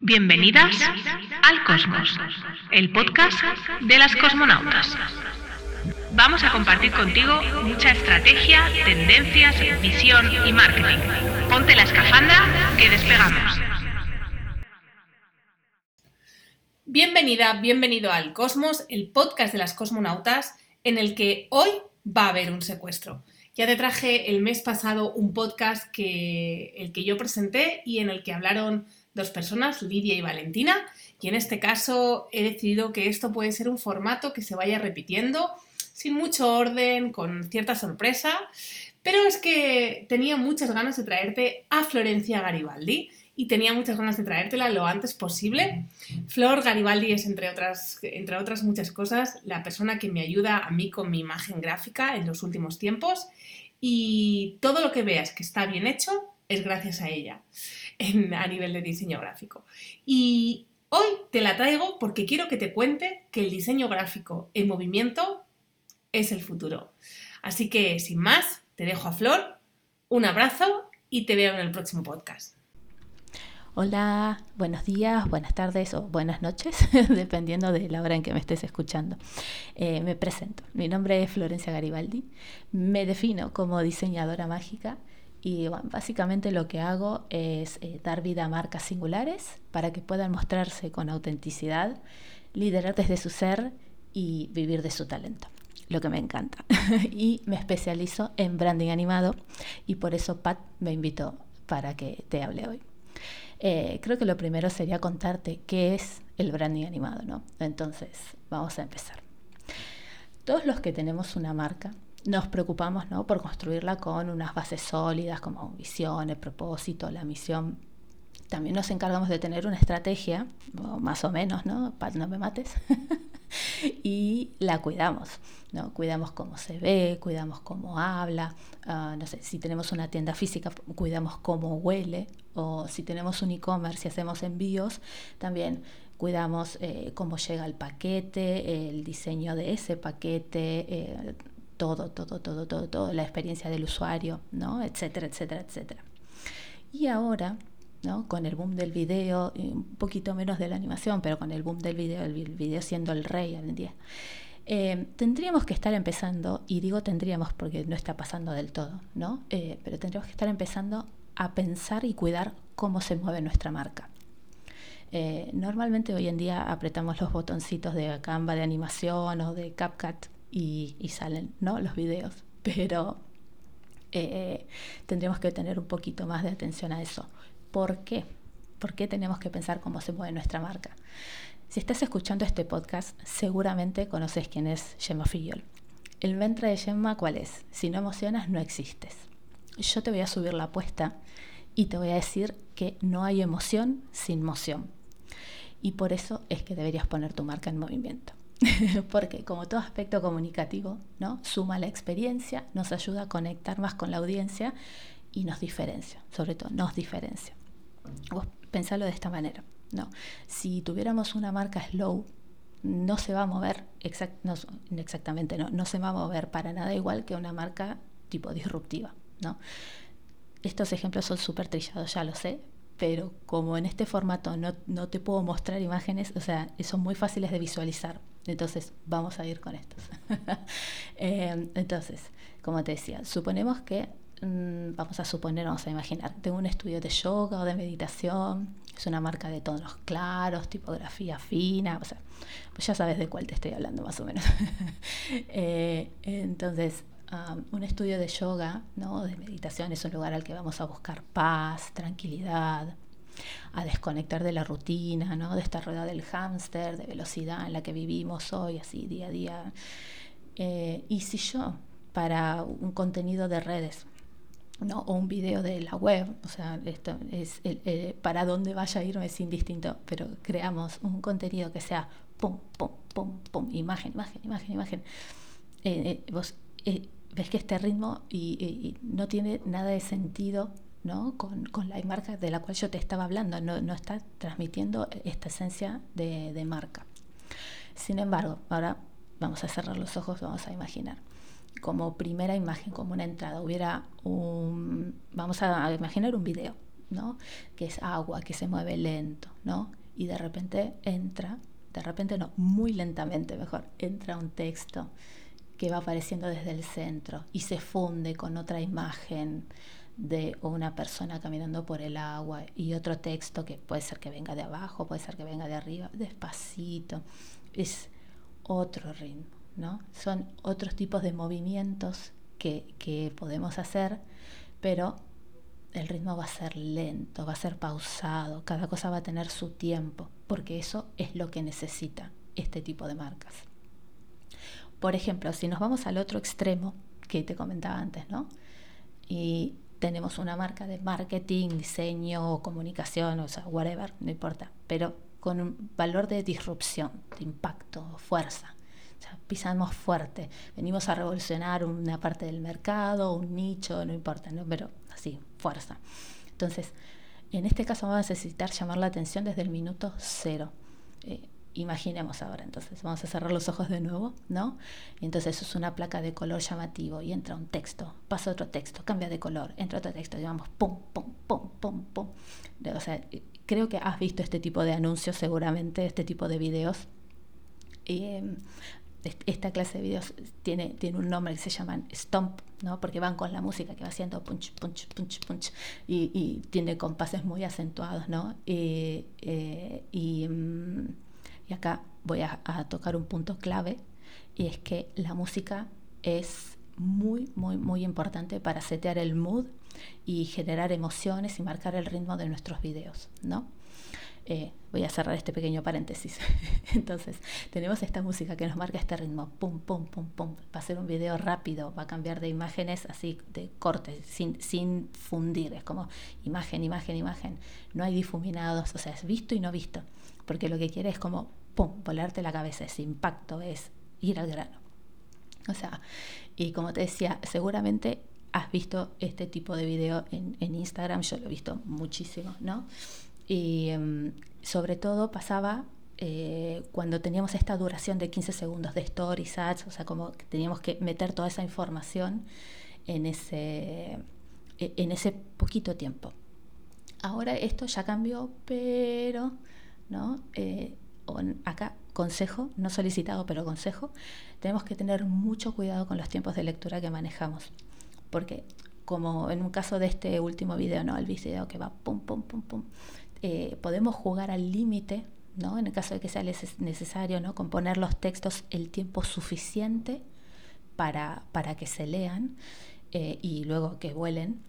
Bienvenidas al Cosmos, el podcast de las cosmonautas. Vamos a compartir contigo mucha estrategia, tendencias, visión y marketing. Ponte la escafandra que despegamos. Bienvenida, bienvenido al Cosmos, el podcast de las cosmonautas, en el que hoy va a haber un secuestro. Ya te traje el mes pasado un podcast que el que yo presenté y en el que hablaron dos personas, Lidia y Valentina, y en este caso he decidido que esto puede ser un formato que se vaya repitiendo sin mucho orden, con cierta sorpresa, pero es que tenía muchas ganas de traerte a Florencia Garibaldi y tenía muchas ganas de traértela lo antes posible. Flor Garibaldi es, entre otras, entre otras muchas cosas, la persona que me ayuda a mí con mi imagen gráfica en los últimos tiempos y todo lo que veas que está bien hecho es gracias a ella a nivel de diseño gráfico. Y hoy te la traigo porque quiero que te cuente que el diseño gráfico en movimiento es el futuro. Así que, sin más, te dejo a Flor, un abrazo y te veo en el próximo podcast. Hola, buenos días, buenas tardes o buenas noches, dependiendo de la hora en que me estés escuchando. Eh, me presento, mi nombre es Florencia Garibaldi, me defino como diseñadora mágica y básicamente lo que hago es eh, dar vida a marcas singulares para que puedan mostrarse con autenticidad, liderar desde su ser y vivir de su talento, lo que me encanta. y me especializo en branding animado y por eso Pat me invitó para que te hable hoy. Eh, creo que lo primero sería contarte qué es el branding animado, ¿no? Entonces, vamos a empezar. Todos los que tenemos una marca nos preocupamos ¿no? por construirla con unas bases sólidas como visión, el propósito, la misión. También nos encargamos de tener una estrategia, más o menos, ¿no? no me mates, y la cuidamos, ¿no? Cuidamos cómo se ve, cuidamos cómo habla, ah, no sé, si tenemos una tienda física, cuidamos cómo huele, o si tenemos un e-commerce y hacemos envíos, también cuidamos eh, cómo llega el paquete, el diseño de ese paquete, eh, todo, todo, todo, todo, todo, la experiencia del usuario, ¿no? etcétera, etcétera, etcétera. Y ahora, ¿no? con el boom del video, un poquito menos de la animación, pero con el boom del video, el video siendo el rey al día, eh, tendríamos que estar empezando, y digo tendríamos porque no está pasando del todo, ¿no? Eh, pero tendríamos que estar empezando a pensar y cuidar cómo se mueve nuestra marca. Eh, normalmente hoy en día apretamos los botoncitos de Canva de animación o de CapCut y, salen ¿no? los videos. Pero eh, tendríamos que tener un poquito más de atención a eso. ¿Por qué? ¿Por qué tenemos que pensar cómo se mueve nuestra marca? Si estás escuchando este podcast, seguramente conoces quién es Gemma Fillol. El mantra de Gemma, ¿cuál es? Si no emocionas, no existes. Yo te voy a subir la apuesta y te voy a decir que no hay emoción sin moción. Y por eso es que deberías poner tu marca en movimiento. porque como todo aspecto comunicativo, ¿no? suma la experiencia, nos ayuda a conectar más con la audiencia y nos diferencia, sobre todo nos diferencia. Vos pensalo de esta manera, ¿no? Si tuviéramos una marca slow, no se va a mover exactamente, no, no se va a mover para nada igual que una marca tipo disruptiva, ¿no? Estos ejemplos son súper trillados, ya lo sé, pero como en este formato no, te puedo mostrar imágenes, o sea, son muy fáciles de visualizar. Entonces, vamos a ir con estos. Eh, entonces, como te decía, suponemos que, mm, vamos a suponer, vamos a imaginar, tengo un estudio de yoga o de meditación, es una marca de tonos claros, tipografía fina, o sea, pues ya sabes de cuál te estoy hablando más o menos. Eh, entonces, um, un estudio de yoga, ¿no? de meditación, es un lugar al que vamos a buscar paz, tranquilidad, a desconectar de la rutina, ¿no? de esta rueda del hámster, de velocidad en la que vivimos hoy, así día a día. Eh, y si yo, para un contenido de redes, ¿no? o un video de la web, o sea, esto es para dónde vaya a ir es indistinto, pero creamos un contenido que sea pum, pum, pum, pum, imagen, imagen, imagen, imagen. Eh, eh, vos ves que este ritmo y no tiene nada de sentido con, la marca de la cual yo te estaba hablando, no, está transmitiendo esta esencia de, marca. Sin embargo, ahora vamos a cerrar los ojos, vamos a imaginar. Como primera imagen, como una entrada, hubiera un, vamos a imaginar un video, ¿no? Que es agua, que se mueve lento, ¿no? Y de repente entra, de repente no, muy lentamente mejor, entra un texto que va apareciendo desde el centro y se funde con otra imagen de una persona caminando por el agua y otro texto que puede ser que venga de abajo, puede ser que venga de arriba, despacito. Es otro ritmo, ¿no? Son otros tipos de movimientos que, que podemos hacer, pero el ritmo va a ser lento, va a ser pausado, cada cosa va a tener su tiempo, porque eso es lo que necesita este tipo de marcas. Por ejemplo, si nos vamos al otro extremo que te comentaba antes, ¿no? Y tenemos una marca de marketing, diseño, comunicación, o sea, whatever, no importa, pero con un valor de disrupción, de impacto, fuerza. O sea, pisamos fuerte, venimos a revolucionar una parte del mercado, un nicho, no importa, ¿no? pero así, fuerza. Entonces, en este caso vamos a necesitar llamar la atención desde el minuto cero. Eh, imaginemos ahora, entonces vamos a cerrar los ojos de nuevo, ¿no? Y entonces eso es una placa de color llamativo y entra un texto, pasa otro texto, cambia de color, entra otro texto, y vamos pum, pum, pum, pum, pum. O sea, creo que has visto este tipo de anuncios seguramente, este tipo de videos. Em, esta clase de videos tiene, tiene un nombre que se llaman Stomp, ¿no? porque van con la música que va haciendo punch, punch, punch, punch, y, y tiene compases muy acentuados, ¿no? y mm, y acá voy a, tocar un punto clave y es que la música es muy, muy, muy importante para setear el mood y generar emociones y marcar el ritmo de nuestros videos, ¿no? Eh, voy a cerrar este pequeño paréntesis. Entonces, tenemos esta música que nos marca este ritmo, pum, pum, pum, pum. Va a ser un video rápido, va a cambiar de imágenes así, de corte, sin, sin fundir. Es como imagen, imagen, imagen. No hay difuminados, o sea, es visto y no visto. Porque lo que quiere es como pum, volarte la cabeza, ese impacto es ir al grano. O sea, y como te decía, seguramente has visto este tipo de video en, Instagram, yo lo he visto muchísimo, ¿no? Y em, sobre todo pasaba eh, cuando teníamos esta duración de 15 segundos de stories, ads, o sea, como que teníamos que meter toda esa información en ese, e, en ese poquito tiempo. Ahora esto ya cambió, pero ¿no? Eh, acá consejo, no solicitado, pero consejo, tenemos que tener mucho cuidado con los tiempos de lectura que manejamos. Porque como en un caso de este último video, ¿no? El video que va pum, pum, pum, pum, eh, podemos jugar al límite, ¿no? En el caso de que sea necesario, ¿no? Componer los textos el tiempo suficiente para, para que se lean eh, y luego que vuelen.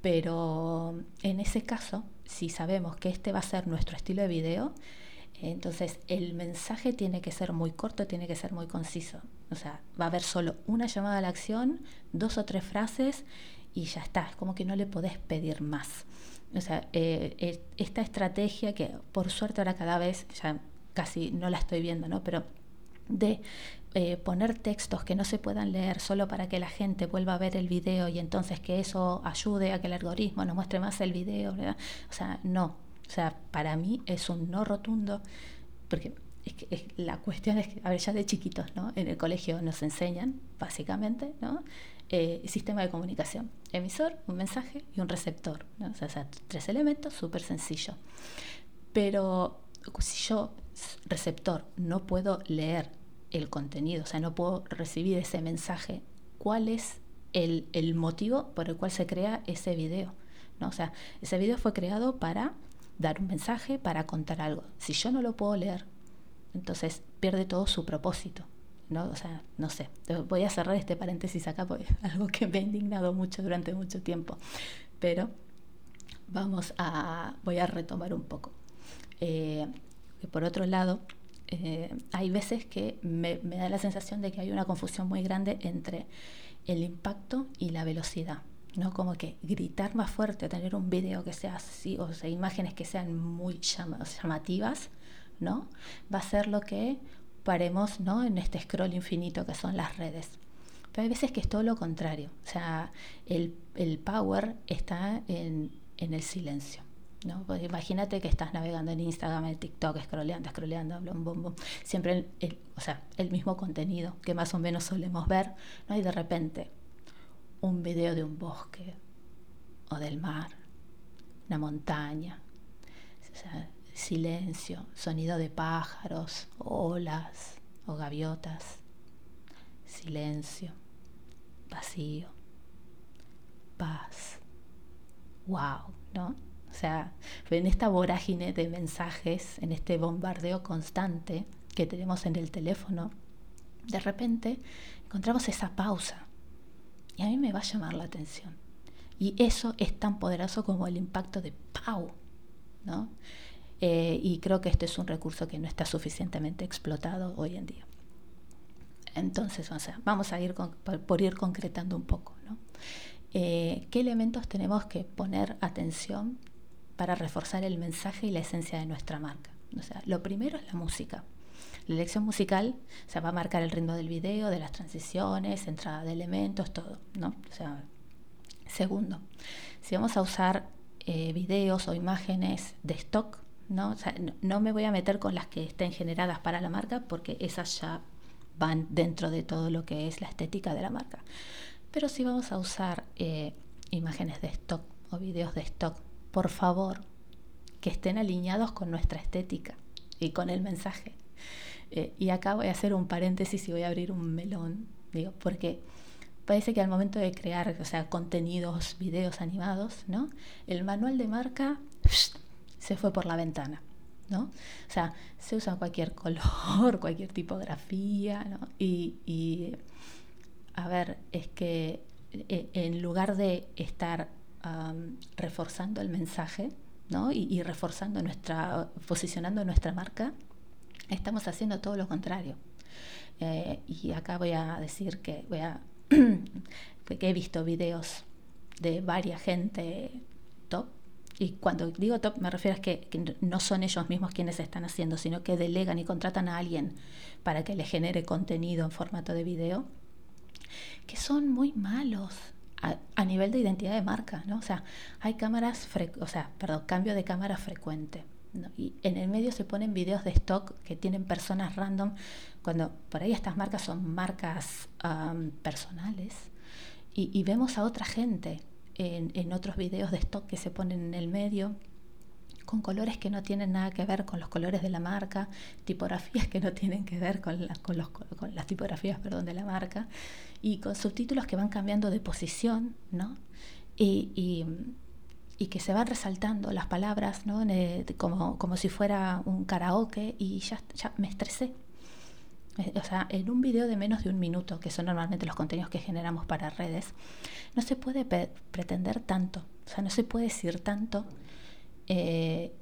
Pero en ese caso, si sabemos que este va a ser nuestro estilo de video, entonces, el mensaje tiene que ser muy corto, tiene que ser muy conciso. O sea, va a haber solo una llamada a la acción, dos o tres frases y ya está. Es como que no le podés pedir más. O sea, eh, eh, esta estrategia que por suerte ahora cada vez, ya casi no la estoy viendo, ¿no? Pero de eh, poner textos que no se puedan leer solo para que la gente vuelva a ver el video y entonces que eso ayude a que el algoritmo nos muestre más el video. O sea, no, o sea, para mí es un no rotundo, porque es que la cuestión es que, a ver, ya de chiquitos, ¿no? En el colegio nos enseñan, básicamente, ¿no? Eh, sistema de comunicación, emisor, un mensaje y un receptor, ¿no? o, sea, tres elementos, súper sencillo. Pero si yo, receptor, no puedo leer el contenido, o sea, no puedo recibir ese mensaje, ¿cuál es el, el motivo por el cual se crea ese video? ¿no? O sea, ese video fue creado para dar un mensaje, para contar algo. Si yo no lo puedo leer, entonces pierde todo su propósito. ¿No? O sea, no sé, voy a cerrar este paréntesis acá porque es algo que me ha indignado mucho durante mucho tiempo. Pero vamos a, voy a retomar un poco. Eh, por otro lado, eh, hay veces que me, me da la sensación de que hay una confusión muy grande entre el impacto y la velocidad. ¿no? Como que gritar más fuerte, tener un video que sea así, o sea, imágenes que sean muy llamativas, ¿no? Va a ser lo que paremos, ¿no? En este scroll infinito que son las redes. Pero hay veces que es todo lo contrario, o sea, el, el power está en, en el silencio. ¿no? Pues imagínate que estás navegando en Instagram, en TikTok, scrolleando, scrolleando, bum. siempre el, o sea, el mismo contenido que más o menos solemos ver, ¿no? y de repente un video de un bosque o del mar una montaña, silencio, sonido de pájaros, olas o gaviotas, silencio, vacío, paz. ¡Wow! ¿No? O sea, en esta vorágine de mensajes, en este bombardeo constante que tenemos en el teléfono, de repente encontramos esa pausa. Y a mí me va a llamar la atención. Y eso es tan poderoso como el impacto de ¡pau! ¿no? Eh, y creo que este es un recurso que no está suficientemente explotado hoy en día. Entonces, o sea, vamos a ir por, ir concretando un poco. Eh, ¿Qué elementos tenemos que poner atención para reforzar el mensaje y la esencia de nuestra marca? O lo primero es la música. La elección musical se va a marcar el ritmo del video, de las transiciones, entrada de elementos, todo. O segundo, si vamos a usar eh, videos o imágenes de stock, ¿no? ¿no? me voy a meter con las que estén generadas para la marca porque esas ya van dentro de todo lo que es la estética de la marca. Pero si vamos a usar eh, imágenes de stock o videos de stock, por favor, que estén alineados con nuestra estética y con el mensaje. Eh, y acá voy a hacer un paréntesis y voy a abrir un melón, digo, porque parece que al momento de crear, o sea, contenidos, videos animados, ¿no? El manual de marca se fue por la ventana, ¿no? O sea, se usa cualquier color, cualquier tipografía, ¿no? Y, a ver, es que eh, en lugar de estar reforzando el mensaje, ¿no? Y, reforzando nuestra, posicionando nuestra marca, estamos haciendo todo lo contrario. Eh, y acá voy a decir que voy a que he visto videos de varias gente top. Y cuando digo top me refiero a que, no son ellos mismos quienes están haciendo, sino que delegan y contratan a alguien para que le genere contenido en formato de video, que son muy malos a, nivel de identidad de marca, ¿no? O sea, hay cámaras, o sea, perdón, cambio de cámara frecuente. Y en el medio se ponen videos de stock que tienen personas random, cuando por ahí estas marcas son marcas personales. Y, vemos a otra gente en, otros videos de stock que se ponen en el medio con colores que no tienen nada que ver con los colores de la marca, tipografías que no tienen que ver con, con, los, con las tipografías perdón, de la marca, y con subtítulos que van cambiando de posición, ¿no? Y, y, y que se van resaltando las palabras, ¿no? como, como si fuera un karaoke, y ya, ya me estresé. Eh, o sea, en un video de menos de un minuto, que son normalmente los contenidos que generamos para redes, no se puede pretender tanto, o sea, no se puede decir tanto eh,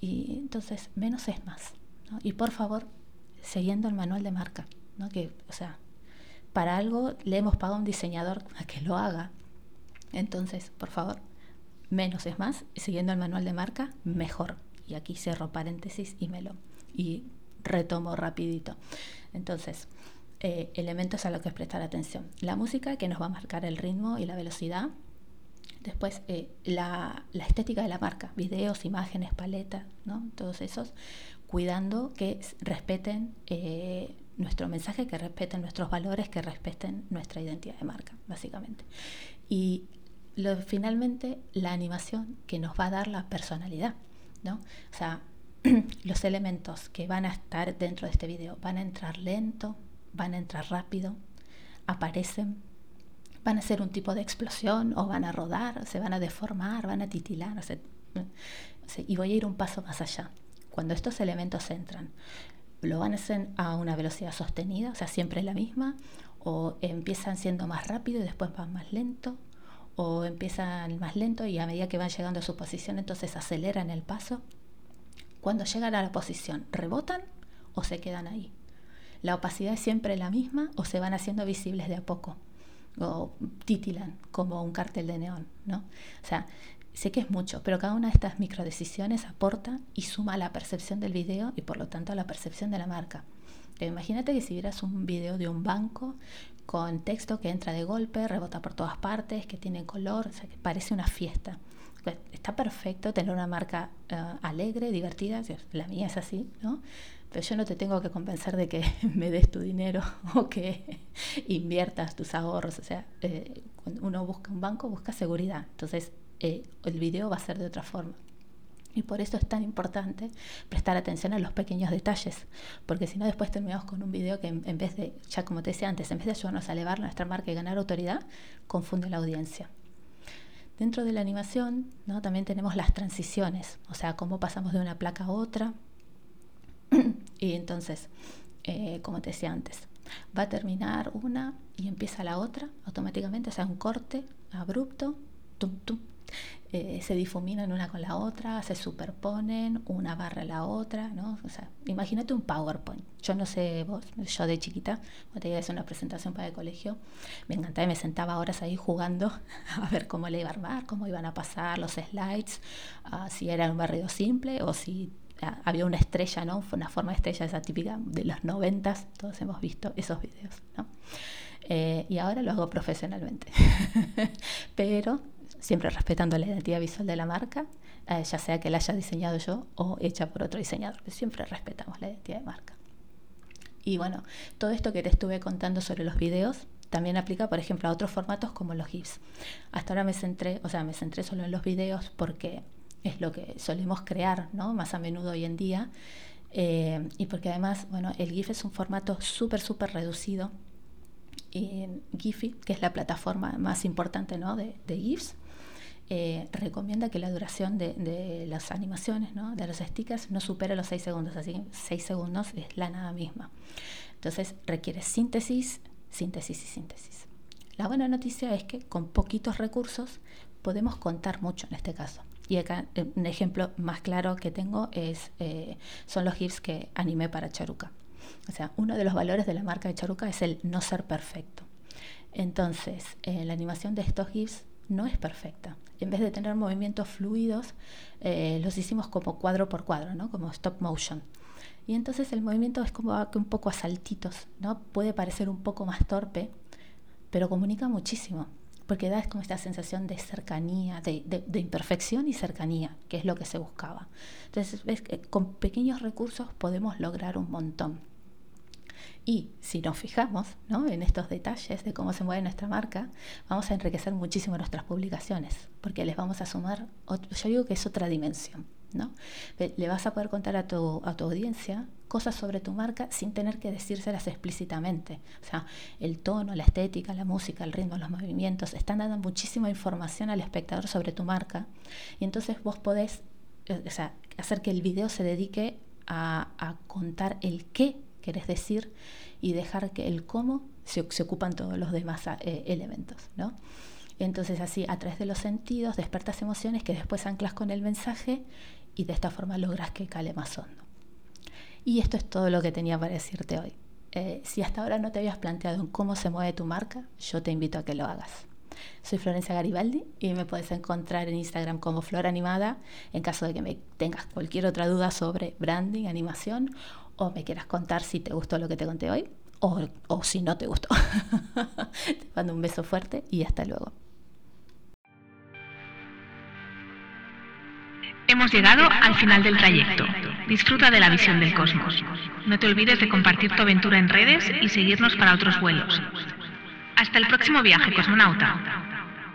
y entonces, menos es más. Y por favor, siguiendo el manual de marca, ¿no? que, o sea, para algo le hemos pagado a un diseñador a que lo haga. Entonces, por favor, menos es más, siguiendo el manual de marca, mejor. Y aquí cierro paréntesis y me lo y retomo rapidito. Entonces, eh, elementos a los que prestar atención. La música que nos va a marcar el ritmo y la velocidad, Después, eh, la, estética de la marca, videos, imágenes, paletas, ¿no? todos esos, cuidando que respeten eh, nuestro mensaje, que respeten nuestros valores, que respeten nuestra identidad de marca, básicamente. Y finalmente, la animación que nos va a dar la personalidad. ¿no? O sea, los elementos que van a estar dentro de este video van a entrar lento, van a entrar rápido, aparecen van a ser un tipo de explosión o van a rodar, se van a deformar, van a titilar. y voy a ir un paso más allá. Cuando estos elementos entran, lo van a hacer a una velocidad sostenida, o sea, siempre la misma, o empiezan siendo más rápido y después van más lento, o empiezan más lento y a medida que van llegando a su posición, entonces aceleran el paso. Cuando llegan a la posición, rebotan o se quedan ahí. La opacidad es siempre la misma o se van haciendo visibles de a poco o titilan como un cartel de neón, ¿no? O sea, sé que es mucho, pero cada una de estas microdecisiones aporta y suma a la percepción del video y por lo tanto a la percepción de la marca. imagínate que si vieras un video de un banco con texto que entra de golpe, rebota por todas partes, que tiene color, o sea, que parece una fiesta. Está perfecto tener una marca eh, alegre, divertida, la mía es así, ¿no? pero yo no te tengo que convencer de que me des tu dinero o que inviertas tus ahorros. O sea, eh, cuando uno busca un banco, busca seguridad. Entonces, eh, el video va a ser de otra forma. Y por eso es tan importante prestar atención a los pequeños detalles, porque si no después terminamos con un video que en, vez de, ya como te decía antes, en vez de ayudarnos a elevar nuestra marca y ganar autoridad, confunde la audiencia. Dentro de la animación ¿no? también tenemos las transiciones, o sea, cómo pasamos de una placa a otra. y entonces, eh, como te decía antes, va a terminar una y empieza la otra automáticamente, o sea, un corte abrupto, tum, tum, eh, se difuminan una con la otra, se superponen una barra a la otra, ¿no? O sea, imagínate un PowerPoint. Yo no sé vos, yo de chiquita, cuando te iba a hacer una presentación para el colegio, me encantaba y me sentaba horas ahí jugando a ver cómo le iba a armar, cómo iban a pasar los slides, uh, si era un barrido simple o si ah, había una estrella, ¿no? Una forma de estrella esa típica de los noventas, todos hemos visto esos videos, ¿no? Eh, y ahora lo hago profesionalmente. Pero siempre respetando la identidad visual de la marca, eh, ya sea que la haya diseñado yo o hecha por otro diseñador, siempre respetamos la identidad de marca. Y bueno, todo esto que te estuve contando sobre los videos también aplica, por ejemplo, a otros formatos como los GIFs. Hasta ahora me centré, o sea, me centré solo en los videos porque es lo que solemos crear, ¿no? Más a menudo hoy en día. Eh, y porque además, bueno, el GIF es un formato súper, súper reducido. Y Giphy, que es la plataforma más importante ¿no? de GIFs, eh, recomienda que la duración de, las animaciones, de los stickers, no supere los 6 segundos, así que 6 segundos es la nada misma. Entonces requiere síntesis, síntesis y síntesis. La buena noticia es que con poquitos recursos podemos contar mucho en este caso. Y acá eh, un ejemplo más claro que tengo es, eh, son los GIFs que animé para Charuca. O sea, uno de los valores de la marca de Charuca es el no ser perfecto. Entonces, la animación de estos GIFs no es perfecta. En vez de tener movimientos fluidos, eh, los hicimos como cuadro por cuadro, ¿no? como stop motion. Y entonces el movimiento es como un poco a saltitos, ¿no? Puede parecer un poco más torpe, pero comunica muchísimo, porque da como esta sensación de cercanía, de, de imperfección y cercanía, que es lo que se buscaba. Entonces, ves que con pequeños recursos podemos lograr un montón. Y si nos fijamos en estos detalles de cómo se mueve nuestra marca, vamos a enriquecer muchísimo nuestras publicaciones, porque les vamos a sumar, yo digo que es otra dimensión. ¿no? Le vas a poder contar a tu, a tu audiencia cosas sobre tu marca sin tener que decírselas explícitamente. O sea, el tono, la estética, la música, el ritmo, los movimientos, están dando muchísima información al espectador sobre tu marca. Y entonces vos podés eh, hacer que el video se dedique a, a contar el qué querés decir y dejar que el cómo se, ocupan todos los demás eh, elementos. ¿no? Entonces así, a través de los sentidos, despertas emociones que después anclas con el mensaje y de esta forma logras que cale más hondo. Y esto es todo lo que tenía para decirte hoy. Eh, si hasta ahora no te habías planteado en cómo se mueve tu marca, yo te invito a que lo hagas. Soy Florencia Garibaldi y me puedes encontrar en Instagram como Flor Animada en caso de que me tengas cualquier otra duda sobre branding, animación o me quieras contar si te gustó lo que te conté hoy o, o si no te gustó. te mando un beso fuerte y hasta luego. Hemos llegado al final del trayecto. Disfruta de la visión del cosmos. No te olvides de compartir tu aventura en redes y seguirnos para otros vuelos. Hasta el próximo viaje, cosmonauta.